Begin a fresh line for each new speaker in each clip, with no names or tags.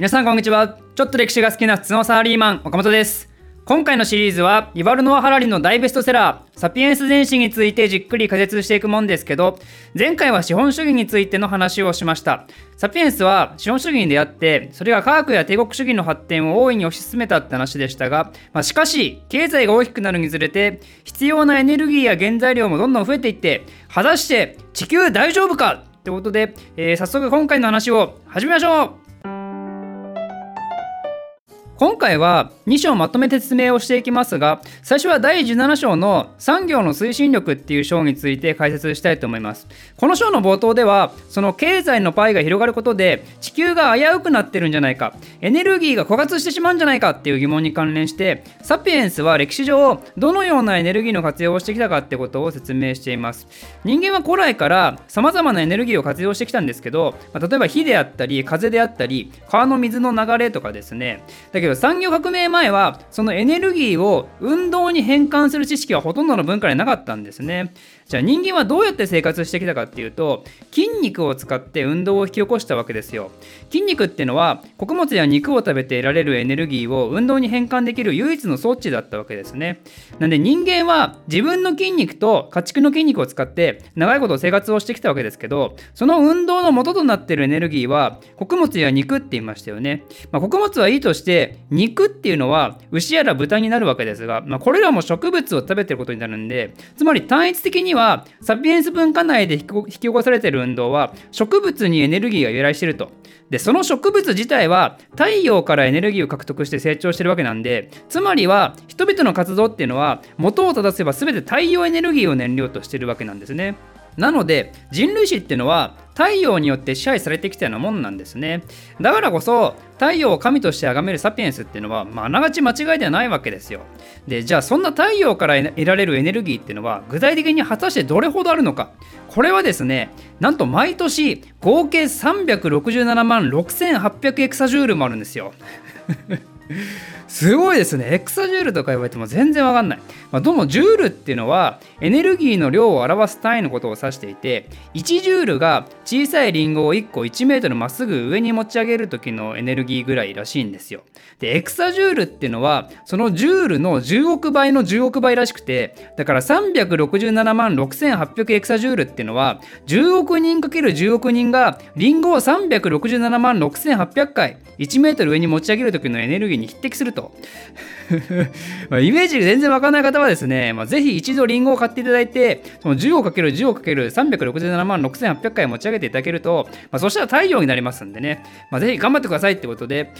皆さんこんにちは。ちょっと歴史が好きな普通のサラリーマン岡本です。今回のシリーズはイバルノア・ハラリの大ベストセラーサピエンス全史についてじっくり解説していくもんですけど前回は資本主義についての話をしました。サピエンスは資本主義に出会ってそれが科学や帝国主義の発展を大いに推し進めたって話でしたが、まあ、しかし経済が大きくなるにつれて必要なエネルギーや原材料もどんどん増えていって果たして地球大丈夫かってことで、えー、早速今回の話を始めましょう。今回は2章まとめて説明をしていきますが最初は第17章の産業の推進力っていう章について解説したいと思います。この章の冒頭ではその経済のパイが広がることで地球が危うくなってるんじゃないかエネルギーが枯渇してしまうんじゃないかっていう疑問に関連してサピエンスは歴史上どのようなエネルギーの活用をしてきたかってことを説明しています。人間は古来から様々なエネルギーを活用してきたんですけど、ま、例えば火であったり風であったり川の水の流れとかですね。だけどよ産業革命前はそのエネルギーを運動に変換する知識はほとんどの文化になかったんですね。じゃあ人間はどうやって生活してきたかっていうと筋肉を使って運動を引き起こしたわけですよ。筋肉ってのは穀物や肉を食べて得られるエネルギーを運動に変換できる唯一の装置だったわけですね。なんで人間は自分の筋肉と家畜の筋肉を使って長いこと生活をしてきたわけですけどその運動の元となってるエネルギーは穀物や肉って言いましたよね、まあ、穀物はいいとして肉っていうのは牛やら豚になるわけですが、まあ、これらも植物を食べてることになるんでつまり単一的にははサピエンス文化内で引き起こされている運動は植物にエネルギーが由来していると。でその植物自体は太陽からエネルギーを獲得して成長してるわけなんでつまりは人々の活動っていうのは元を正せば全て太陽エネルギーを燃料としてるわけなんですね。なので人類史っていうのは太陽によって支配されてきたようなもんなんですねだからこそ太陽を神として崇めるサピエンスっていうのは、まあ、ながち間違いではないわけですよでじゃあそんな太陽から得られるエネルギーっていうのは具体的に果たしてどれほどあるのかこれはですねなんと毎年合計367万6800エクサジュールもあるんですよ すごいですね。エクサジュールとか言われても全然わかんない。まあ、どうもジュールっていうのはエネルギーの量を表す単位のことを指していて、1ジュールが小さいリンゴを1個1メートルまっすぐ上に持ち上げる時のエネルギーぐらいらしいんですよ。で、エクサジュールっていうのはそのジュールの10億倍の10億倍らしくて、だから367万6800エクサジュールっていうのは10億人 ×10 億人がリンゴを367万6800回1メートル上に持ち上げる時のエネルギーに匹敵すると。まあイメージが全然わかんない方はですね、まあ、ぜひ一度リンゴを買っていただいて、その 10×10 をかける367万6800回持ち上げていただけると、まあ、そしたら太陽になりますんでね、まあ、ぜひ頑張ってくださいってことで、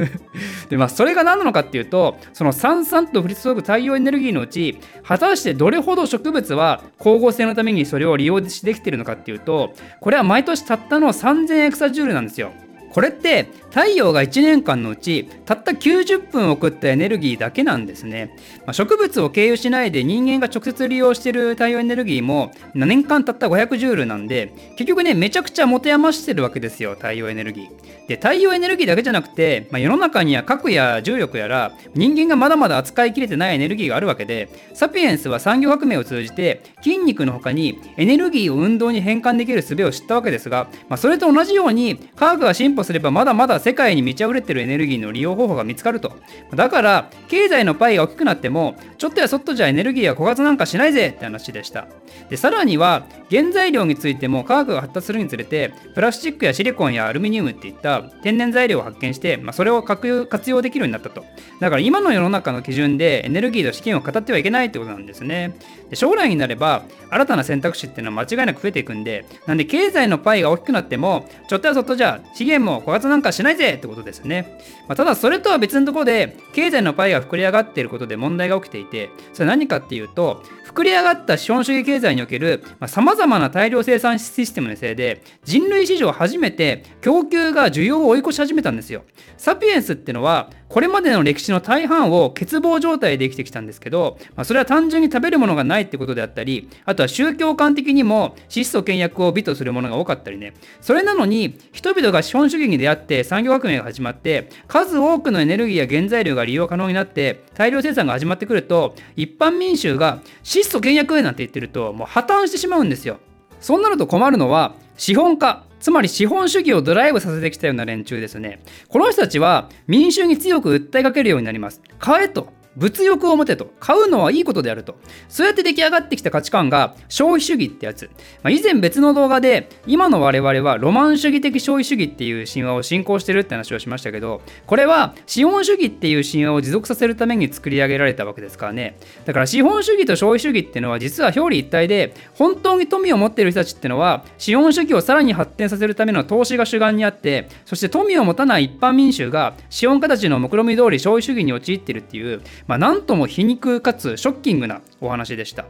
で、まあ、それが何なのかっていうと、そのさんさんと降り注ぐ太陽エネルギーのうち、果たしてどれほど植物は光合成のためにそれを利用できているのかっていうと、これは毎年たったの3000エクサジュールなんですよ。これって太陽が1年間のうちたった90分送ったエネルギーだけなんですね、まあ、植物を経由しないで人間が直接利用している太陽エネルギーも年間たった500ジュールなんで結局ねめちゃくちゃ持て余してるわけですよ太陽エネルギー。で太陽エネルギーだけじゃなくて、まあ、世の中には核や重力やら人間がまだまだ扱いきれてないエネルギーがあるわけでサピエンスは産業革命を通じて筋肉の他にエネルギーを運動に変換できる術を知ったわけですが、まあ、それと同じように科学が進歩すればまだまだ世界に満ち溢れてるエネルギーの利用方法が見つかると。だから、経済のパイが大きくなっても、ちょっとやそっとじゃエネルギーは枯渇なんかしないぜって話でした。で、さらには、原材料についても科学が発達するにつれて、プラスチックやシリコンやアルミニウムっていった天然材料を発見して、まあ、それを活用できるようになったと。だから今の世の中の基準でエネルギーと資金を語ってはいけないってことなんですね。で将来になれば、新たな選択肢っていうのは間違いなく増えていくんで、なんで経済のパイが大きくなっても、ちょっとやそっとじゃ資源も枯渇なんかしないぜってことですね。まあ、ただそれとは別のところで経済のパイが膨れ上がっていることで問題が起きていてそれは何かっていうと膨れ上がった資本主義経済におけるさまざ、まな大量生産システムのせいで人類史上初めて供給が需要を追い越し始めたんですよ。サピエンスってのはこれまでの歴史の大半を欠乏状態で生きてきたんですけど、まあ、それは単純に食べるものがないってことであったりあとは宗教観的にも質素倹約を美とするものが多かったりねそれなのに人々が資本主義に出会って産業革命が始まって数多くのエネルギーや原材料が利用可能になって大量生産が始まってくると一般民衆が質素倹約なんて言ってるともう破綻してしまうんですよそうなると困るのは資本家つまり資本主義をドライブさせてきたような連中ですね。この人たちは民衆に強く訴えかけるようになります。買えと。物欲を持てと買うのはいいことであると。そうやって出来上がってきた価値観が消費主義ってやつ、まあ、以前別の動画で今の我々はロマン主義的消費主義っていう神話を信仰してるって話をしましたけどこれは資本主義っていう神話を持続させるために作り上げられたわけですからね。だから資本主義と消費主義っていうのは実は表裏一体で本当に富を持っている人たちっていうのは資本主義をさらに発展させるための投資が主眼にあってそして富を持たない一般民衆が資本家たちの目論見通り消費主義に陥ってるっていうまあ、なんとも皮肉かつショッキングなお話でした。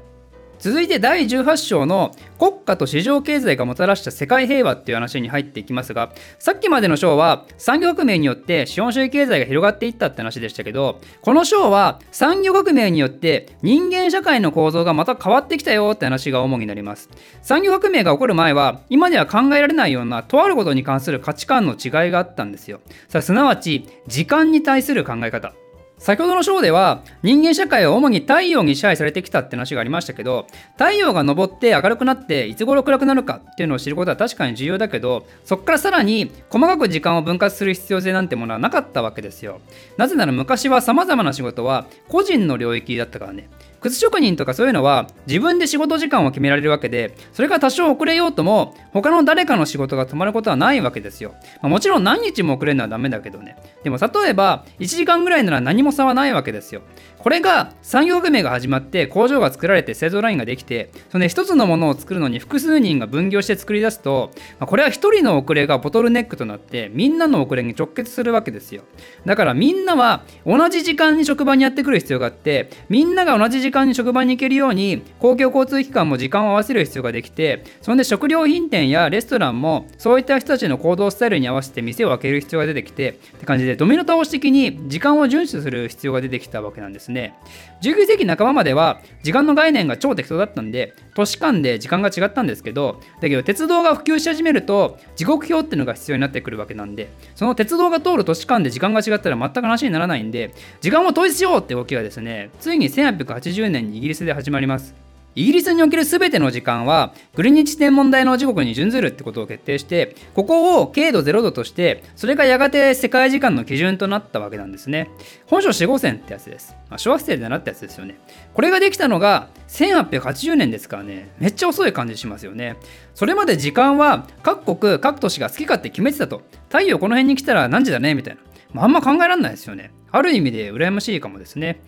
続いて第18章の国家と市場経済がもたらした世界平和っていう話に入っていきますがさっきまでの章は産業革命によって資本主義経済が広がっていったって話でしたけどこの章は産業革命によって人間社会の構造がまた変わってきたよって話が主になります。産業革命が起こる前は今では考えられないようなとあることに関する価値観の違いがあったんですよ。さあすなわち時間に対する考え方。先ほどの章では人間社会は主に太陽に支配されてきたって話がありましたけど太陽が昇って明るくなっていつ頃暗くなるかっていうのを知ることは確かに重要だけどそこからさらに細かく時間を分割する必要性なんてものはなかったわけですよ。なぜなら昔は様々な仕事は個人の領域だったからね。靴職人とかそういうのは自分で仕事時間を決められるわけでそれが多少遅れようとも他の誰かの仕事が止まることはないわけですよ、まあ、もちろん何日も遅れるのはダメだけどね。でも例えば1時間ぐらいなら何も差はないわけですよ。これが産業革命が始まって工場が作られて製造ラインができてその、ね、一つのものを作るのに複数人が分業して作り出すと、まあ、これは一人の遅れがボトルネックとなってみんなの遅れに直結するわけですよ。だからみんなは同じ時間に職場にやってくる必要があってみんなが同じ時間間に職場に行けるように公共交通機関も時間を合わせる必要ができてそんで食料品店やレストランもそういった人たちの行動スタイルに合わせて店を開ける必要が出てきてって感じでドミノ倒し的に時間を遵守する必要が出てきたわけなんですね。19世紀半ばまでは時間の概念が超適当だったんで都市間で時間が違ったんですけどだけど鉄道が普及し始めると時刻表っていうのが必要になってくるわけなんでその鉄道が通る都市間で時間が違ったら全く話にならないんで時間を統一しようって動きがですねついに1880 10年にイギリスで始まります。イギリスにおける全ての時間はグリニッチ天文台の時刻に準ずるってことを決定してここを経度0度としてそれがやがて世界時間の基準となったわけなんですね。本書4号線ってやつです、まあ、小学生で習ったやつですよね。これができたのが1880年ですからね。めっちゃ遅い感じしますよね。それまで時間は各国各都市が好き勝手決めてたと。太陽この辺に来たら何時だね？みたいな。まあ、あんま考えられないですよね。ある意味で羨ましいかもですね。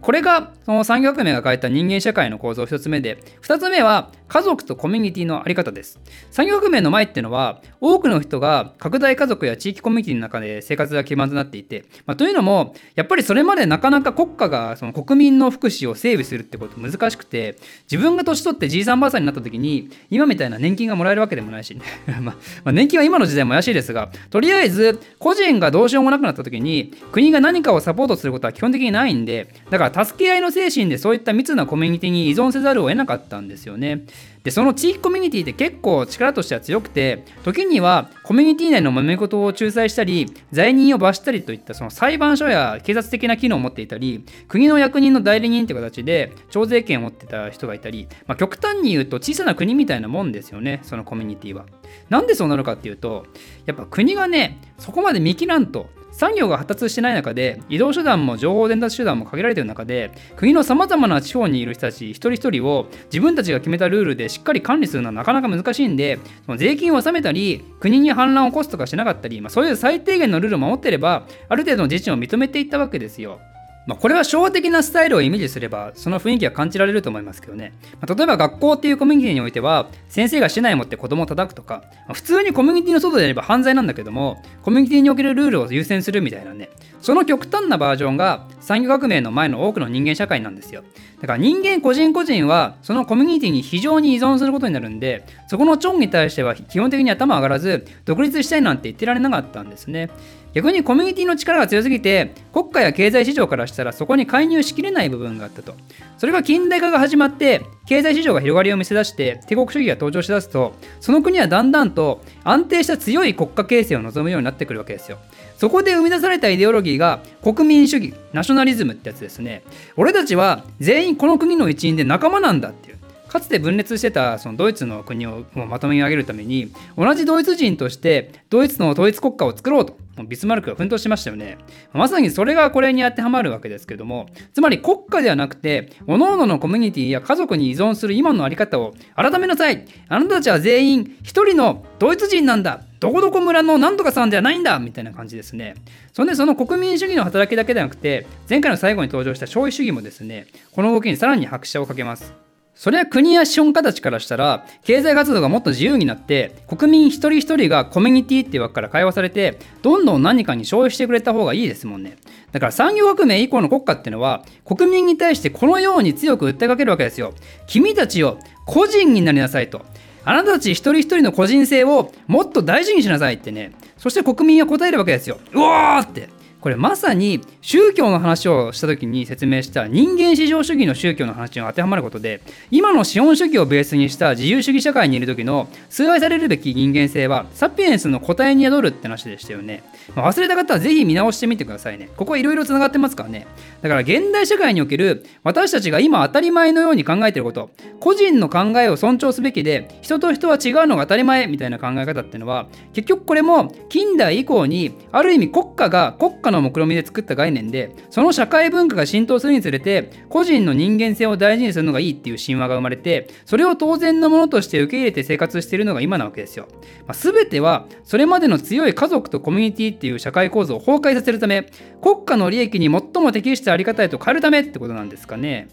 これがその産業革命が変えた人間社会の構造1つ目で、2つ目は家族とコミュニティのあり方です。産業革命の前っていうのは、多くの人が拡大家族や地域コミュニティの中で生活が基盤となっていて、まあ、というのも、やっぱりそれまでなかなか国家がその国民の福祉を整備するってこと難しくて、自分が年取ってじいさんばあさんになった時に、今みたいな年金がもらえるわけでもないし、ねまあ、年金は今の時代も怪しいですが、とりあえず個人がどうしようもなくなった時に、国が何かをサポートすることは基本的にないんで、だから助け合いの精神でそういった密なコミュニティに依存せざるを得なかったんですよね。で、その地域コミュニティって結構力としては強くて、時にはコミュニティ内の揉め事を仲裁したり、罪人を罰したりといったその裁判所や警察的な機能を持っていたり、国の役人の代理人って形で徴税権を持ってた人がいたり、まあ、極端に言うと小さな国みたいなもんですよね、そのコミュニティは。なんでそうなるかっていうと、やっぱ国がね、そこまで見切らんと、産業が発達してない中で移動手段も情報伝達手段も限られている中で国のさまざまな地方にいる人たち一人一人を自分たちが決めたルールでしっかり管理するのはなかなか難しいんでその税金を納めたり国に反乱を起こすとかしなかったり、まあ、そういう最低限のルールを守ってればある程度の自治を認めていったわけですよ。まあ、これは昭和的なスタイルをイメージすればその雰囲気は感じられると思いますけどね、まあ、例えば学校っていうコミュニティにおいては先生が市内持って子供を叩くとか、まあ、普通にコミュニティの外でやれば犯罪なんだけどもコミュニティにおけるルールを優先するみたいなね。その極端なバージョンが産業革命の前の多くの人間社会なんですよ。だから人間個人個人はそのコミュニティに非常に依存することになるんでそこのチョンに対しては基本的に頭上がらず独立したいなんて言ってられなかったんですね。逆にコミュニティの力が強すぎて国家や経済市場からしたらそこに介入しきれない部分があったと。それが近代化が始まって経済市場が広がりを見せ出して帝国主義が登場しだすとその国はだんだんと安定した強い国家形成を望むようになってくるわけですよ。そこで生み出されたイデオロギーが国民主義ナショナリズムってやつですね。俺たちは全員この国の一員で仲間なんだっていう。かつて分裂してたそのドイツの国をまとめ上げるために同じドイツ人としてドイツの統一国家を作ろうと。ビスマルクが奮闘しましたよね。まさにそれがこれに当てはまるわけですけども、つまり国家ではなくて、各々のコミュニティや家族に依存する今の在り方を改めなさいあなたたちは全員一人のドイツ人なんだどこどこ村のなんとかさんではないんだみたいな感じですね。そんでその国民主義の働きだけではなくて、前回の最後に登場した消費主義もですね、この動きにさらに拍車をかけます。それは国や資本家たちからしたら経済活動がもっと自由になって国民一人一人がコミュニティっていう枠から解放されてどんどん何かに消費してくれた方がいいですもんね。だから産業革命以降の国家っていうのは国民に対してこのように強く訴えかけるわけですよ。君たちを個人になりなさいと。あなたたち一人一人の個人性をもっと大事にしなさいってね。そして国民は答えるわけですよ。うわーって。これまさに宗教の話をした時に説明した人間至上主義の宗教の話に当てはまることで今の資本主義をベースにした自由主義社会にいる時の崇拝されるべき人間性はサピエンスの答えに宿るって話でしたよね、まあ、忘れた方はぜひ見直してみてくださいねここはいろいろつながってますからねだから現代社会における私たちが今当たり前のように考えてること個人の考えを尊重すべきで人と人は違うのが当たり前みたいな考え方ってのは結局これも近代以降にある意味国家が国家の目論見で作った概念でその社会文化が浸透するにつれて個人の人間性を大事にするのがいいっていう神話が生まれてそれを当然のものとして受け入れて生活しているのが今なわけですよ、まあ、全てはそれまでの強い家族とコミュニティっていう社会構造を崩壊させるため国家の利益に最も適したあり方へと変えるためってことなんですかね。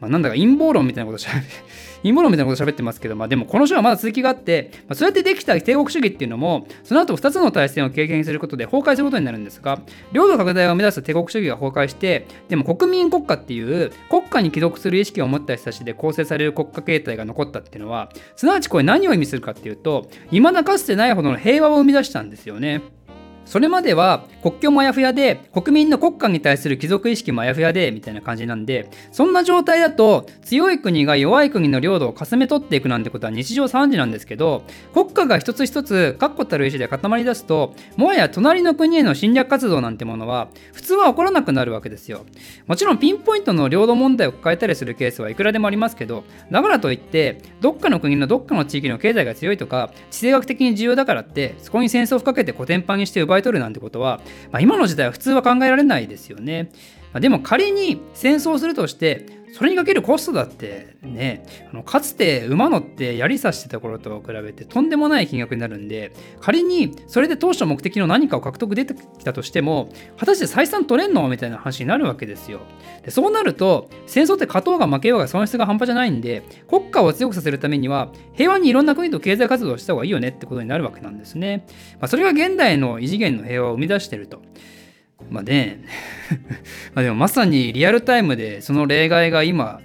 まあ、なんだか陰謀論みたいなことしゃべ陰謀論みたいなこと喋ってますけど、まあ、でもこの章はまだ続きがあって、まあ、そうやってできた帝国主義っていうのもその後2つの大戦を経験することで崩壊することになるんですが領土拡大を目指す帝国主義が崩壊してでも国民国家っていう国家に帰属する意識を持った人たちで構成される国家形態が残ったっていうのはすなわちこれ何を意味するかっていうと未だかつてないほどの平和を生み出したんですよね。それまでは国境もあやふやで国民の国家に対する貴族意識もあやふやでみたいな感じなんでそんな状態だと強い国が弱い国の領土をかすめ取っていくなんてことは日常3時なんですけど国家が一つ一つ確固たる意思で固まり出すともはや隣の国への侵略活動なんてものは普通は起こらなくなるわけですよ。もちろんピンポイントの領土問題を抱えたりするケースはいくらでもありますけどだからといってどっかの国のどっかの地域の経済が強いとか地政学的に重要だからってそこに戦争をかけてコテンパンにして奪い取るなんてことは、まあ、今の時代は普通は考えられないですよね。まあ、でも仮に戦争するとしてそれにかけるコストだってねあのかつて馬乗って槍刺してた頃と比べてとんでもない金額になるんで仮にそれで当初目的の何かを獲得出てきたとしても果たして採算取れんのみたいな話になるわけですよ。でそうなると戦争って勝とうが負けようが損失が半端じゃないんで国家を強くさせるためには平和にいろんな国と経済活動をした方がいいよねってことになるわけなんですね、まあ、それが現代の異次元の平和を生み出してると。まあね。までもまさにリアルタイムでその例外が今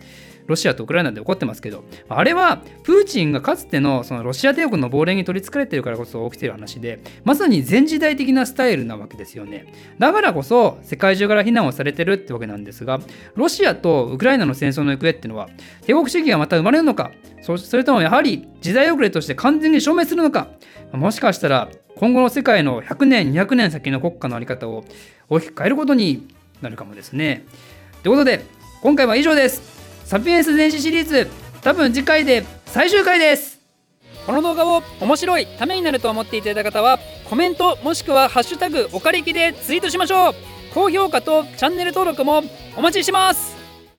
ロシアとウクライナで起こってますけどあれはプーチンがかつてのそのロシア帝国の亡霊に取りつかれてるからこそ起きてる話でまさに前時代的なスタイルなわけですよねだからこそ世界中から非難をされてるってわけなんですがロシアとウクライナの戦争の行方っていうのは帝国主義がまた生まれるのかそれともやはり時代遅れとして完全に消滅するのかもしかしたら今後の世界の100年200年先の国家の在り方を大きく変えることになるかもですね。ということで今回は以上です。サピエンス電子シリーズ。多分次回で最終回です。この動画を面白いためになると思っていただいた方はコメントもしくは「ハッシュタグおかりき」でツイートしましょう。高評価とチャンネル登録もお待ちしてます。